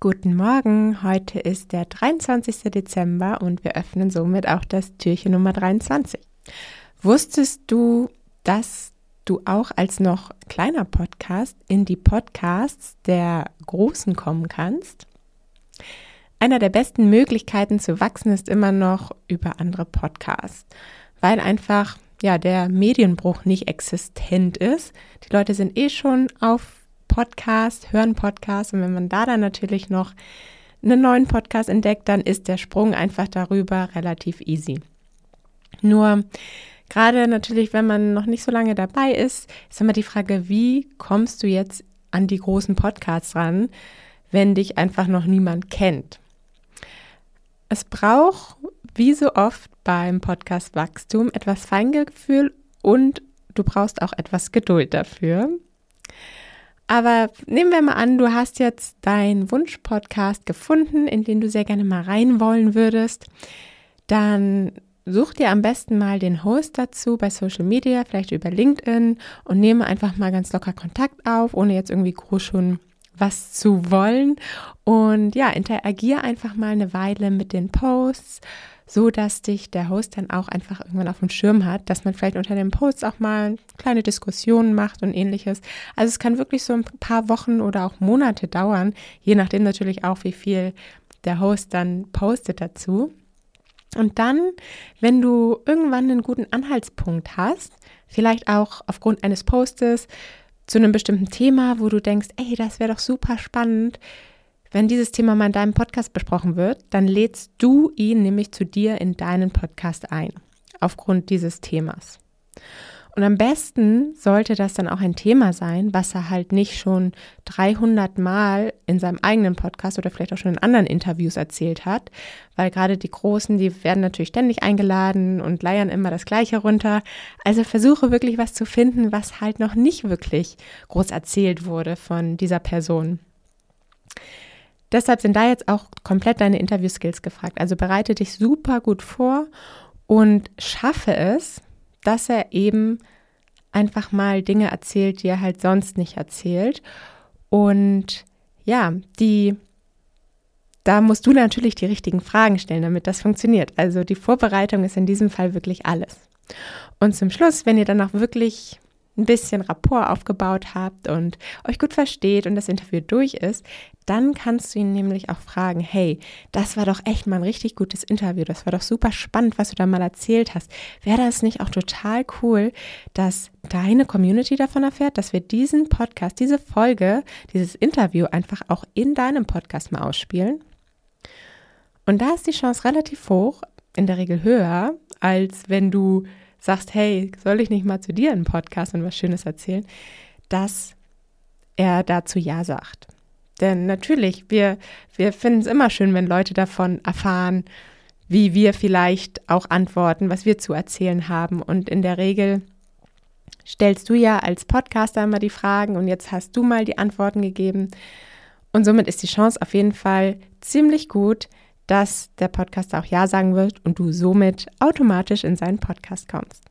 Guten Morgen, heute ist der 23. Dezember und wir öffnen somit auch das Türchen Nummer 23. Wusstest du, dass du auch als noch kleiner Podcast in die Podcasts der Großen kommen kannst? Einer der besten Möglichkeiten zu wachsen ist immer noch über andere Podcasts, weil einfach ja der Medienbruch nicht existent ist. Die Leute sind eh schon auf Podcast, hören Podcast und wenn man da dann natürlich noch einen neuen Podcast entdeckt, dann ist der Sprung einfach darüber relativ easy. Nur gerade natürlich, wenn man noch nicht so lange dabei ist, ist immer die Frage, wie kommst du jetzt an die großen Podcasts ran, wenn dich einfach noch niemand kennt? Es braucht, wie so oft beim Podcast Wachstum, etwas Feingefühl und du brauchst auch etwas Geduld dafür. Aber nehmen wir mal an, du hast jetzt deinen Wunsch-Podcast gefunden, in den du sehr gerne mal rein wollen würdest. Dann such dir am besten mal den Host dazu bei Social Media, vielleicht über LinkedIn und nehme einfach mal ganz locker Kontakt auf, ohne jetzt irgendwie groß schon was zu wollen. Und ja, interagier einfach mal eine Weile mit den Posts so dass dich der Host dann auch einfach irgendwann auf dem Schirm hat, dass man vielleicht unter den Posts auch mal kleine Diskussionen macht und ähnliches. Also es kann wirklich so ein paar Wochen oder auch Monate dauern, je nachdem natürlich auch, wie viel der Host dann postet dazu. Und dann, wenn du irgendwann einen guten Anhaltspunkt hast, vielleicht auch aufgrund eines Postes zu einem bestimmten Thema, wo du denkst, ey, das wäre doch super spannend, wenn dieses Thema mal in deinem Podcast besprochen wird, dann lädst du ihn nämlich zu dir in deinen Podcast ein, aufgrund dieses Themas. Und am besten sollte das dann auch ein Thema sein, was er halt nicht schon 300 Mal in seinem eigenen Podcast oder vielleicht auch schon in anderen Interviews erzählt hat, weil gerade die Großen, die werden natürlich ständig eingeladen und leiern immer das Gleiche runter. Also versuche wirklich was zu finden, was halt noch nicht wirklich groß erzählt wurde von dieser Person. Deshalb sind da jetzt auch komplett deine Interview-Skills gefragt. Also bereite dich super gut vor und schaffe es, dass er eben einfach mal Dinge erzählt, die er halt sonst nicht erzählt. Und ja, die, da musst du natürlich die richtigen Fragen stellen, damit das funktioniert. Also die Vorbereitung ist in diesem Fall wirklich alles. Und zum Schluss, wenn ihr dann auch wirklich ein bisschen Rapport aufgebaut habt und euch gut versteht und das Interview durch ist, dann kannst du ihn nämlich auch fragen, hey, das war doch echt mal ein richtig gutes Interview, das war doch super spannend, was du da mal erzählt hast. Wäre das nicht auch total cool, dass deine Community davon erfährt, dass wir diesen Podcast, diese Folge, dieses Interview einfach auch in deinem Podcast mal ausspielen? Und da ist die Chance relativ hoch, in der Regel höher, als wenn du sagst, hey, soll ich nicht mal zu dir einen Podcast und was Schönes erzählen, dass er dazu Ja sagt. Denn natürlich, wir, wir finden es immer schön, wenn Leute davon erfahren, wie wir vielleicht auch antworten, was wir zu erzählen haben. Und in der Regel stellst du ja als Podcaster immer die Fragen und jetzt hast du mal die Antworten gegeben. Und somit ist die Chance auf jeden Fall ziemlich gut, dass der Podcaster auch Ja sagen wird und du somit automatisch in seinen Podcast kommst.